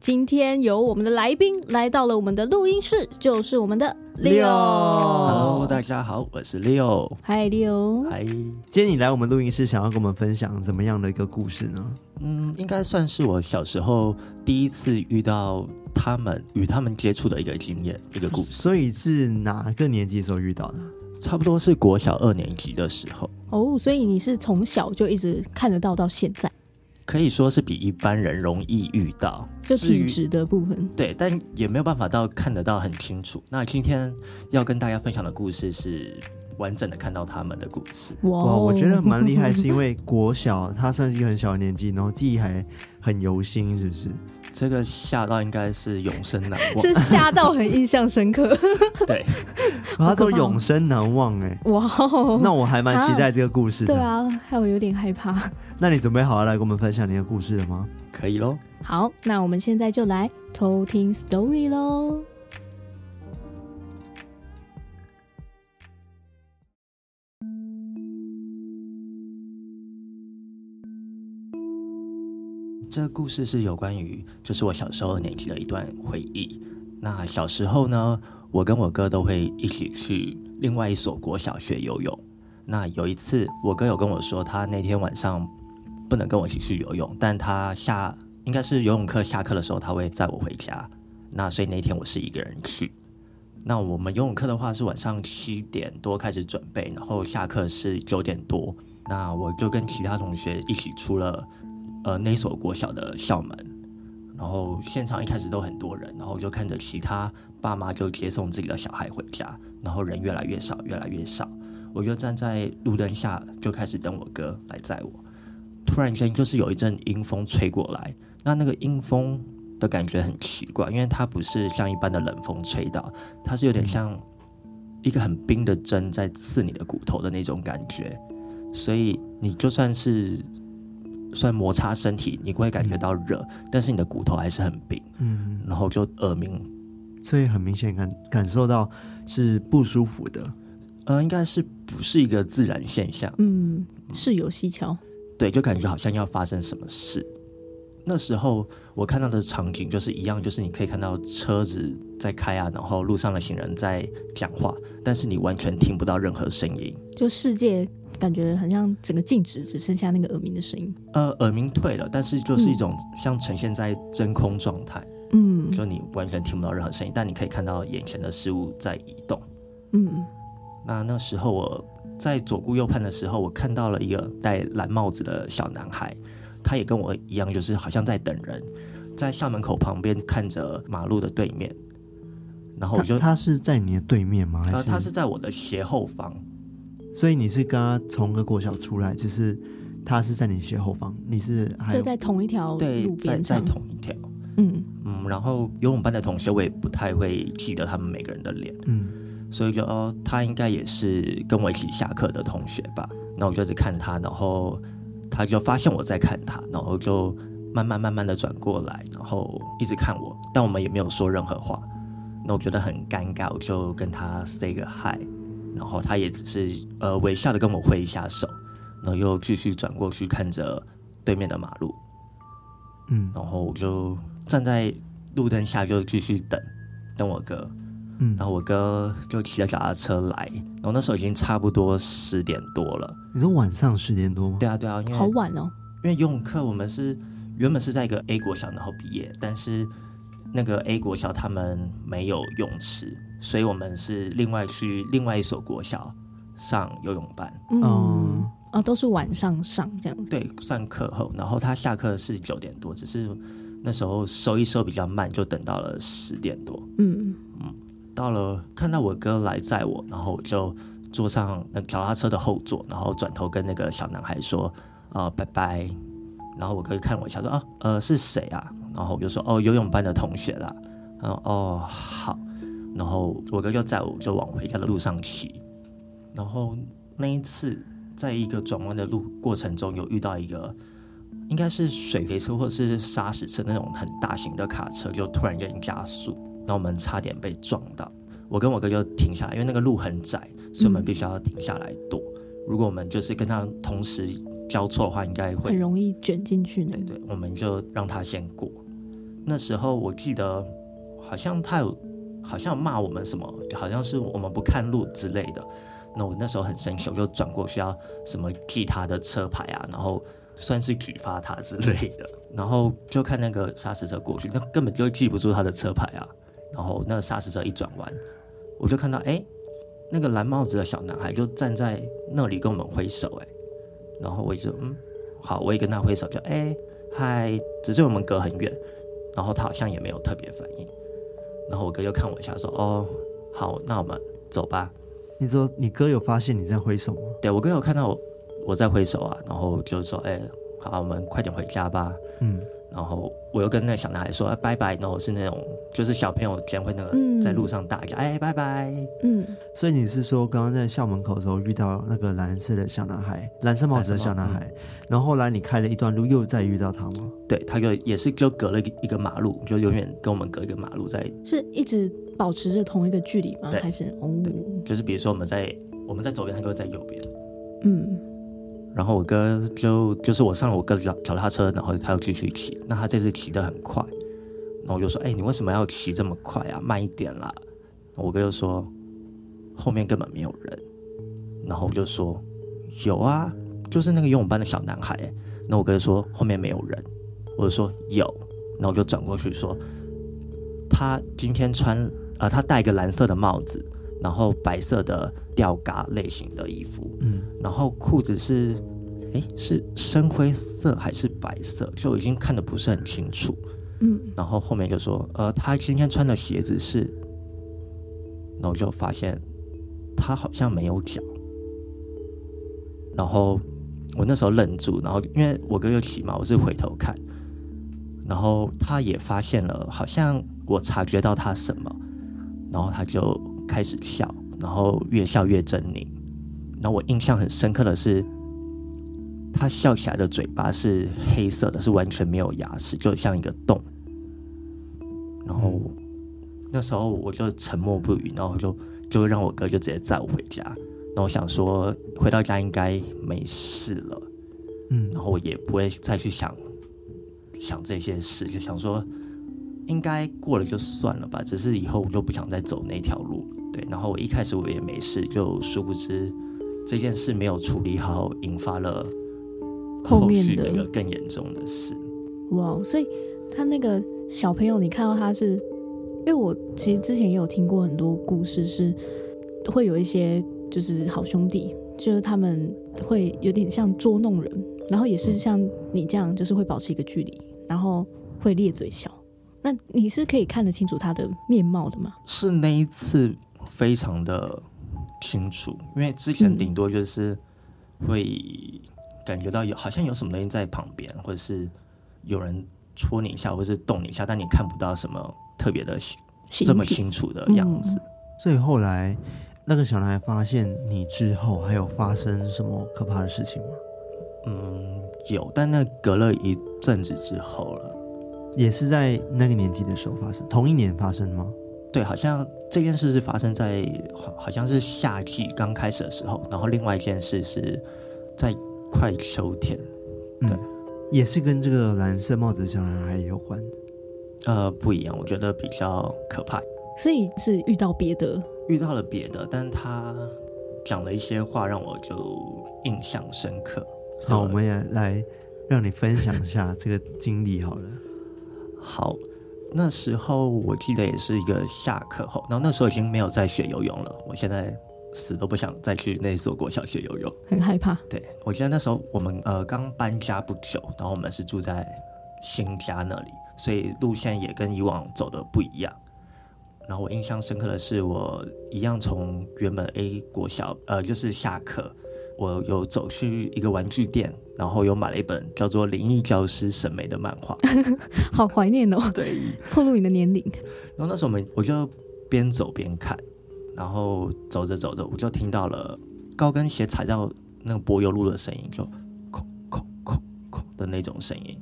今天由我们的来宾来到了我们的录音室，就是我们的 Leo。Hello，大家好，我是 Leo。Hi，Leo。Hi。今天你来我们录音室，想要跟我们分享怎么样的一个故事呢？嗯，应该算是我小时候第一次遇到他们，与他们接触的一个经验，一个故事。所以是哪个年纪时候遇到的？差不多是国小二年级的时候。哦，所以你是从小就一直看得到到现在。可以说是比一般人容易遇到，就体质的部分。对，但也没有办法到看得到很清楚。那今天要跟大家分享的故事是完整的看到他们的故事。哇，哇，我觉得蛮厉害，是因为国小他算是一个很小的年纪，然后记忆还很犹新，是不是？这个吓到应该是永生难忘，是吓到很印象深刻。对，他说永生难忘，哎，哇，那我还蛮期待这个故事的。对啊，害我有点害怕。那你准备好了来跟我们分享你的故事了吗？可以喽。好，那我们现在就来偷听 story 喽。这个故事是有关于，就是我小时候年纪的一段回忆。那小时候呢，我跟我哥都会一起去另外一所国小学游泳。那有一次，我哥有跟我说，他那天晚上不能跟我一起去游泳，但他下应该是游泳课下课的时候，他会载我回家。那所以那天我是一个人去。那我们游泳课的话是晚上七点多开始准备，然后下课是九点多。那我就跟其他同学一起出了。呃，那所国小的校门，然后现场一开始都很多人，然后就看着其他爸妈就接送自己的小孩回家，然后人越来越少，越来越少。我就站在路灯下，就开始等我哥来载我。突然间，就是有一阵阴风吹过来，那那个阴风的感觉很奇怪，因为它不是像一般的冷风吹到，它是有点像一个很冰的针在刺你的骨头的那种感觉，所以你就算是。虽然摩擦身体，你不会感觉到热，嗯，但是你的骨头还是很冰，嗯，然后就耳鸣，所以很明显感感受到是不舒服的，呃，应该是不是一个自然现象，嗯，是有蹊跷，对，就感觉好像要发生什么事。那时候我看到的场景就是一样，就是你可以看到车子在开啊，然后路上的行人在讲话，但是你完全听不到任何声音，就世界。感觉很像整个静止，只剩下那个耳鸣的声音。呃，耳鸣退了，但是就是一种像呈现在真空状态。嗯，就你完全听不到任何声音，但你可以看到眼前的事物在移动。嗯，那那时候我在左顾右盼的时候，我看到了一个戴蓝帽子的小男孩，他也跟我一样，就是好像在等人，在校门口旁边看着马路的对面。然后我就他，他是在你的对面吗？还是？呃，他是在我的斜后方。所以你是跟他从个国小出来，只是他是在你斜后方，你是还就在同一条路边在，在同一条，嗯嗯，然后游泳班的同学我也不太会记得他们每个人的脸，嗯，所以就哦，他应该也是跟我一起下课的同学吧。那我就一直看他，然后他就发现我在看他，然后就慢慢慢慢的转过来，然后一直看我，但我们也没有说任何话。那我觉得很尴尬，我就跟他 say 个 hi。然后他也只是呃微笑的跟我挥一下手，然后又继续转过去看着对面的马路，嗯，然后我就站在路灯下就继续等等我哥，嗯，然后我哥就骑着脚踏车来，然后那时候已经差不多十点多了。你说晚上十点多吗？对啊对啊，因为好晚哦，因为游泳课我们是原本是在一个 A 国小然后毕业，但是那个 A 国小他们没有泳池。所以我们是另外去另外一所国小上游泳班，嗯，啊，都是晚上上这样子。对，上课后，然后他下课是九点多，只是那时候收一收比较慢，就等到了十点多。嗯嗯，到了看到我哥来载我，然后我就坐上那脚踏车的后座，然后转头跟那个小男孩说：“啊、呃，拜拜。”然后我哥看我一下说：“啊，呃，是谁啊？”然后我就说：“哦，游泳班的同学啦。”然后哦，好。然后我哥就载我就往回家的路上骑，然后那一次在一个转弯的路过程中，有遇到一个应该是水肥车或者是砂石车那种很大型的卡车，就突然间加速，然后我们差点被撞到。我跟我哥就停下来，因为那个路很窄，所以我们必须要停下来躲。嗯、如果我们就是跟他同时交错的话，应该会很容易卷进去。对对，我们就让他先过。那时候我记得好像他有好像骂我们什么，好像是我们不看路之类的。那我那时候很生气，我就转过去要什么记他的车牌啊，然后算是举发他之类的。然后就看那个砂石车过去，那根本就记不住他的车牌啊。然后那个砂石车一转弯。我就看到，哎，那个蓝帽子的小男孩就站在那里跟我们挥手，哎，然后我就嗯，好，我也跟他挥手，就哎嗨，只是我们隔很远，然后他好像也没有特别反应，然后我哥就看我一下，说，哦，好，那我们走吧。你说你哥有发现你在挥手吗？对，我哥有看到我我在挥手啊，然后就说，哎，好，我们快点回家吧。嗯。然后我又跟那个小男孩说：“哎，拜拜。”然后是那种就是小朋友间会那个在路上大叫：“嗯、哎，拜拜。”嗯，所以你是说刚刚在校门口的时候遇到那个蓝色的小男孩，蓝色帽子的小男孩，嗯、然后后来你开了一段路又再遇到他吗？对，他就也是就隔了一个马路，就永远跟我们隔一个马路在，是一直保持着同一个距离吗？对还是哦？就是比如说我们在我们在左边，他就会在右边。嗯。然后我哥就就是我上了我哥的脚脚踏车，然后他又继续骑。那他这次骑得很快，然后我就说：“哎，你为什么要骑这么快啊？慢一点啦！”我哥就说：“后面根本没有人。”然后我就说：“有啊，就是那个游泳班的小男孩。”那我哥就说：“后面没有人。”我就说：“有。”然后我就转过去说：“他今天穿呃，他戴个蓝色的帽子。”然后白色的吊嘎类型的衣服，嗯，然后裤子是，哎，是深灰色还是白色？就已经看得不是很清楚，嗯，然后后面就说，呃，他今天穿的鞋子是，然后就发现他好像没有脚，然后我那时候愣住，然后因为我哥又骑嘛，我是回头看，然后他也发现了，好像我察觉到他什么，然后他就。开始笑，然后越笑越狰獰。然后我印象很深刻的是，他笑起来的嘴巴是黑色的，是完全没有牙齿，就像一个洞。然后那时候我就沉默不语，然后就就让我哥就直接载我回家。然后我想说回到家应该没事了，嗯，然后我也不会再去想想这些事，就想说应该过了就算了吧。只是以后我就不想再走那条路。对，然后我一开始我也没事，就殊不知这件事没有处理好，引发了后续的一个更严重的事。哇，所以他那个小朋友，你看到他是，因为我其实之前也有听过很多故事，是会有一些就是好兄弟，就是他们会有点像捉弄人，然后也是像你这样，就是会保持一个距离，然后会咧嘴笑。那你是可以看得清楚他的面貌的吗？是那一次。非常的清楚，因为之前顶多就是会感觉到有好像有什么东西在旁边，或者是有人戳你一下，或者是动你一下，但你看不到什么特别的这么清楚的样子。所以后来那个小男孩发现你之后，还有发生什么可怕的事情吗？嗯，有，但那隔了一阵子之后了，也是在那个年纪的时候发生，同一年发生吗？对，好像这件事是发生在好好像是夏季刚开始的时候，然后另外一件事是在快秋天，对，嗯、也是跟这个蓝色帽子小男孩有关。呃，不一样，我觉得比较可怕。所以是遇到别的，遇到了别的，但他讲了一些话让我就印象深刻。好，我们也来让你分享一下这个经历好了。好。那时候我记得也是一个下课后，然后那时候已经没有在学游泳了。我现在死都不想再去那所国小学游泳，很害怕。对，我记得那时候我们呃刚搬家不久，然后我们是住在新家那里，所以路线也跟以往走的不一样。然后我印象深刻的是，我一样从原本 A 国小呃就是下课。我有走去一个玩具店，然后有买了一本叫做《灵异教师审美》的漫画，好怀念哦。对，暴露你的年龄。然后那时候我们我就边走边看，然后走着走着，我就听到了高跟鞋踩到那个柏油路的声音，就空空空空的那种声音。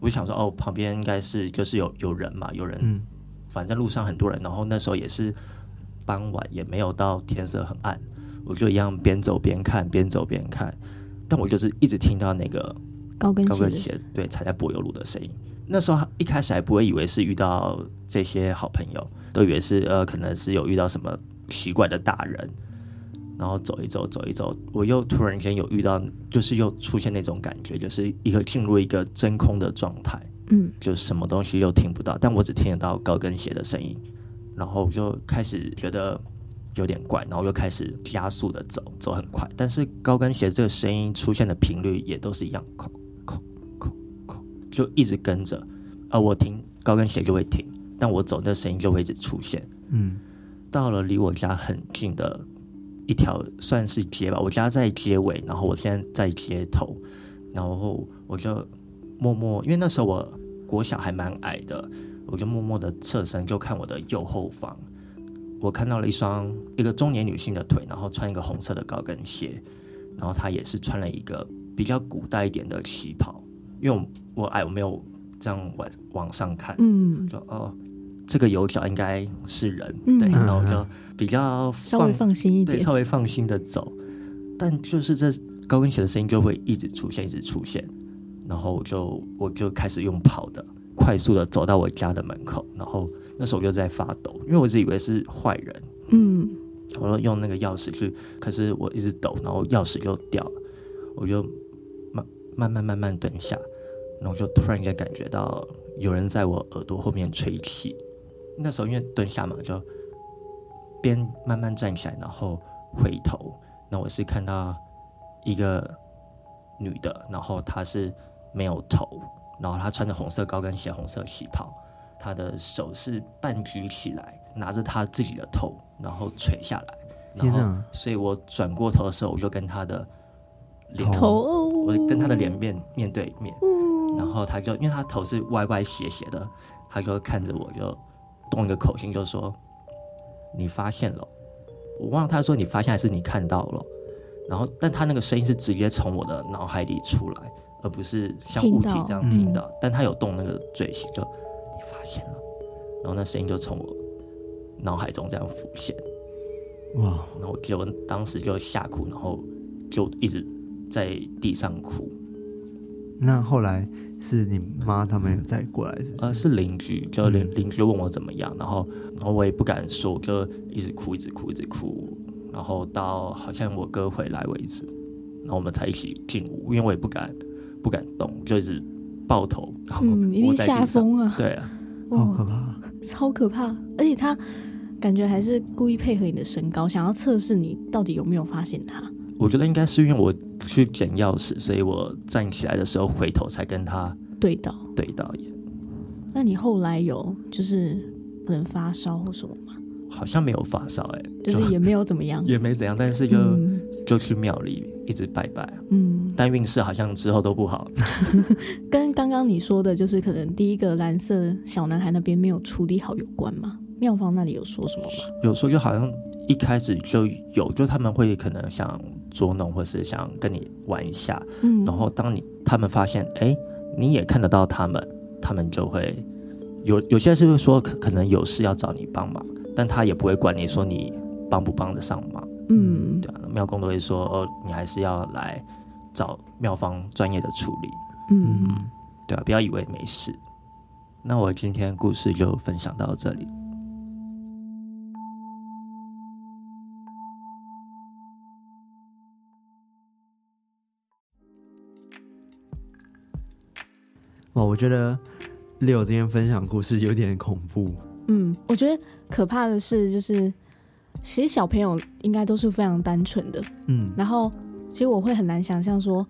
我就想说，哦，旁边应该是就是有有人嘛，有人，嗯，反正路上很多人。然后那时候也是傍晚，也没有到天色很暗，我就一样边走边看，边走边看。但我就是一直听到那个高跟鞋，高跟鞋对踩在柏油路的声音。那时候一开始还不会以为是遇到这些好朋友，都以为是呃可能是有遇到什么奇怪的大人。然后走一走，走一走，我又突然间有遇到，就是又出现那种感觉，就是一个进入一个真空的状态，嗯，就什么东西又听不到，但我只听得到高跟鞋的声音。然后我就开始觉得。有点怪，然后又开始加速的走，走很快，但是高跟鞋这个声音出现的频率也都是一样，就一直跟着，而我停高跟鞋就会停，但我走那声音就会一直出现。嗯，到了离我家很近的一条算是街吧，我家在街尾，然后我现在在街头，然后我就默默，因为那时候我国小还蛮矮的，我就默默的侧身就看我的右后方。我看到了一双一个中年女性的腿，然后穿一个红色的高跟鞋，然后她也是穿了一个比较古代一点的旗袍。因为我我矮，我没有这样往往上看，嗯，就哦，这个有脚应该是人，嗯、对，然后就比较稍微放心一点，对，稍微放心的走。但就是这高跟鞋的声音就会一直出现，一直出现，然后我就我就开始用跑的，快速的走到我家的门口，然后。那时候我就在发抖，因为我一直以为是坏人。嗯，我说用那个钥匙去，可是我一直抖，然后钥匙又掉了。我就慢慢慢慢慢蹲下，然后就突然间感觉到有人在我耳朵后面吹气。那时候因为蹲下嘛，就边慢慢站起来，然后回头，那我是看到一个女的，然后她是没有头，然后她穿着红色高跟鞋、红色旗袍。他的手是半举起来，拿着他自己的头，然后垂下来。然后，所以我转过头的时候，我就跟他的脸，头，我跟他的脸面面对面。然后他就因为他头是歪歪斜斜的，他就看着我，就动一个口型，就说：“你发现了。”我忘了他说你发现还是你看到了。然后，但他那个声音是直接从我的脑海里出来，而不是像物体这样听到。但他有动那个嘴型，就。现了，然后那声音就从我脑海中这样浮现，哇！然后我就当时就吓哭，然后就一直在地上哭。那后来是你妈他们有再过来是是？呃，是邻居，就邻邻居问我怎么样，然后然后我也不敢说，就一直哭，一直哭，一直哭，然后到好像我哥回来为止，然后我们才一起进屋，因为我也不敢不敢动，就一直抱头，然后嗯，一定吓疯啊，对啊。好可怕，超可怕！而且他感觉还是故意配合你的身高，想要测试你到底有没有发现他。我觉得应该是因为我去捡钥匙，所以我站起来的时候回头才跟他对到对到眼。那你后来有就是可能发烧或什么吗？好像没有发烧，哎，就是也没有怎么样，也没怎样，但是就、嗯、就去庙里一直拜拜，嗯。但运势好像之后都不好，跟刚刚你说的，就是可能第一个蓝色小男孩那边没有处理好有关吗？庙方那里有说什么吗？有说就好像一开始就有，就他们会可能想捉弄，或是想跟你玩一下，嗯，然后当你他们发现，哎，你也看得到他们，他们就会有有些是会说可可能有事要找你帮忙，但他也不会管你说你帮不帮得上忙，嗯，对啊，庙公都会说，哦，你还是要来。找庙方专业的处理，嗯，对啊，不要以为没事。那我今天故事就分享到这里。哇，我觉得 Leo 今天分享故事有点恐怖。嗯，我觉得可怕的是，就是其实小朋友应该都是非常单纯的，嗯，然后。其实我会很难想象说，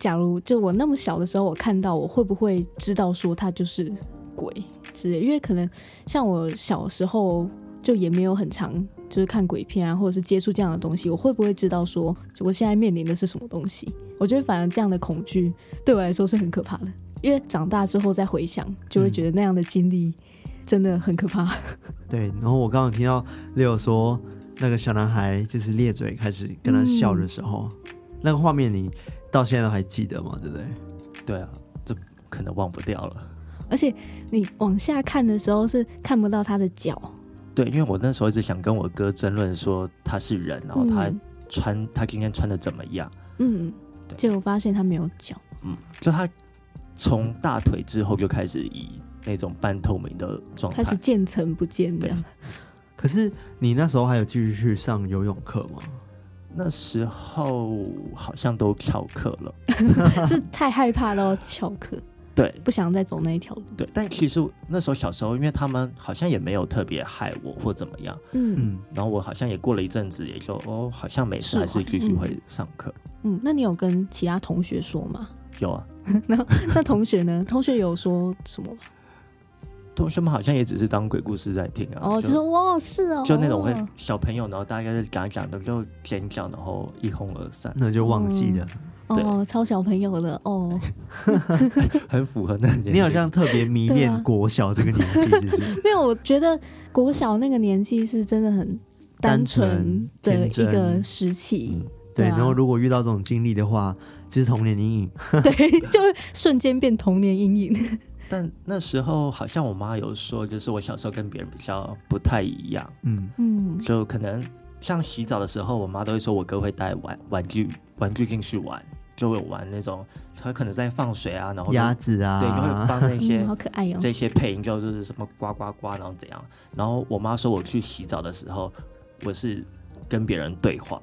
假如就我那么小的时候，我看到我会不会知道说他就是鬼之类？因为可能像我小时候就也没有很长就是看鬼片啊，或者是接触这样的东西，我会不会知道说我现在面临的是什么东西？我觉得反而这样的恐惧对我来说是很可怕的，因为长大之后再回想，就会觉得那样的经历真的很可怕。对，然后我刚刚听到 Leo 说，那个小男孩就是咧嘴开始跟他笑的时候，嗯、那个画面你到现在都还记得吗？对不对？对啊，这可能忘不掉了。而且你往下看的时候是看不到他的脚。对，因为我那时候一直想跟我哥争论说他是人，然后他穿、嗯、他今天穿的怎么样？嗯，结果发现他没有脚。嗯，就他从大腿之后就开始以那种半透明的状态，开始渐层不见这样。可是你那时候还有继续去上游泳课吗？那时候好像都翘课了，是太害怕到翘课。对，不想再走那一条路。对，但其实那时候小时候，因为他们好像也没有特别害我或怎么样，嗯，然后我好像也过了一阵子，也就哦，好像没事，还是继续会上课。嗯，那你有跟其他同学说吗？有啊。那那同学呢？同学有说什么吗？同学们好像也只是当鬼故事在听啊。哦，就说哇，是哦，就那种会小朋友，然后大概是讲讲的，就尖叫，然后一哄而散，那就忘记了。哦，超小朋友的哦，很符合那年龄。你好像特别迷恋国小这个年纪，是不是？没有，我觉得国小那个年纪是真的很单纯的一个时期。对，然后如果遇到这种经历的话，就是童年阴影。对，就会瞬间变童年阴影。但那时候好像我妈有说，就是我小时候跟别人比较不太一样。嗯嗯，就可能像洗澡的时候，我妈都会说我哥会带玩玩具玩具进去玩。就会玩那种，他可能在放水啊，然后鸭子啊，对，就会放那些、嗯、好可爱哦，这些配音就是什么呱呱呱，然后怎样？然后我妈说我去洗澡的时候，我是跟别人对话，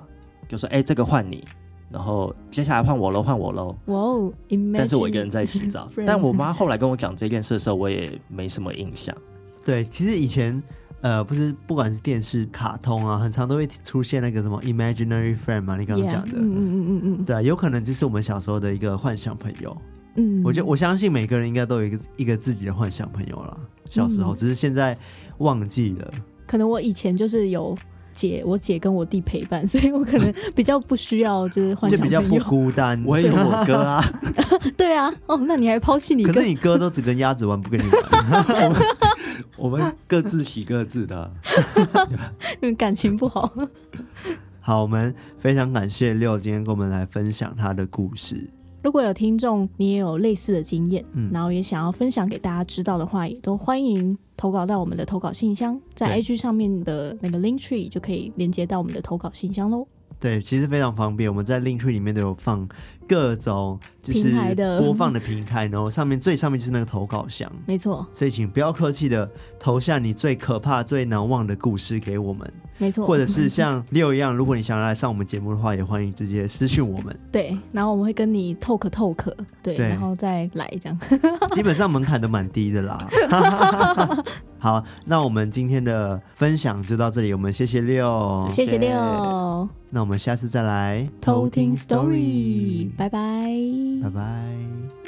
就说：“哎、欸，这个换你，然后接下来换我喽，换我喽。”哇哦，但是我一个人在洗澡。但我妈后来跟我讲这件事的时候，我也没什么印象。对，其实以前。呃，不是，不管是电视、卡通啊，很常都会出现那个什么 imaginary friend 嘛，你刚刚讲的，嗯嗯嗯嗯嗯，对啊，有可能就是我们小时候的一个幻想朋友。嗯，我就我相信每个人应该都有一个一个自己的幻想朋友啦。小时候，嗯、只是现在忘记了。可能我以前就是有姐，我姐跟我弟陪伴，所以我可能比较不需要就是幻想朋友，就比较不孤单。我也有我哥啊，对啊，哦，那你还抛弃你哥？可是你哥都只跟鸭子玩，不跟你玩。我们各自洗各自的，因为感情不好。好，我们非常感谢 Leo 今天跟我们来分享他的故事。如果有听众你也有类似的经验，嗯，然后也想要分享给大家知道的话，也都欢迎投稿到我们的投稿信箱，在 IG 上面的那个 Linktree 就可以连接到我们的投稿信箱喽。对，其实非常方便，我们在 Linktree 里面都有放。各种就是播放的平台，然后上面最上面就是那个投稿箱，没错。所以请不要客气的投下你最可怕、最难忘的故事给我们，没错。或者是像 Leo 一样，如果你想要来上我们节目的话，也欢迎直接私讯我们。对，然后我们会跟你 talk talk，对，对然后再来这样。基本上门槛都蛮低的啦。好，那我们今天的分享就到这里，我们谢谢 Leo，谢谢 Leo。那我们下次再来偷听 story。拜拜。拜拜。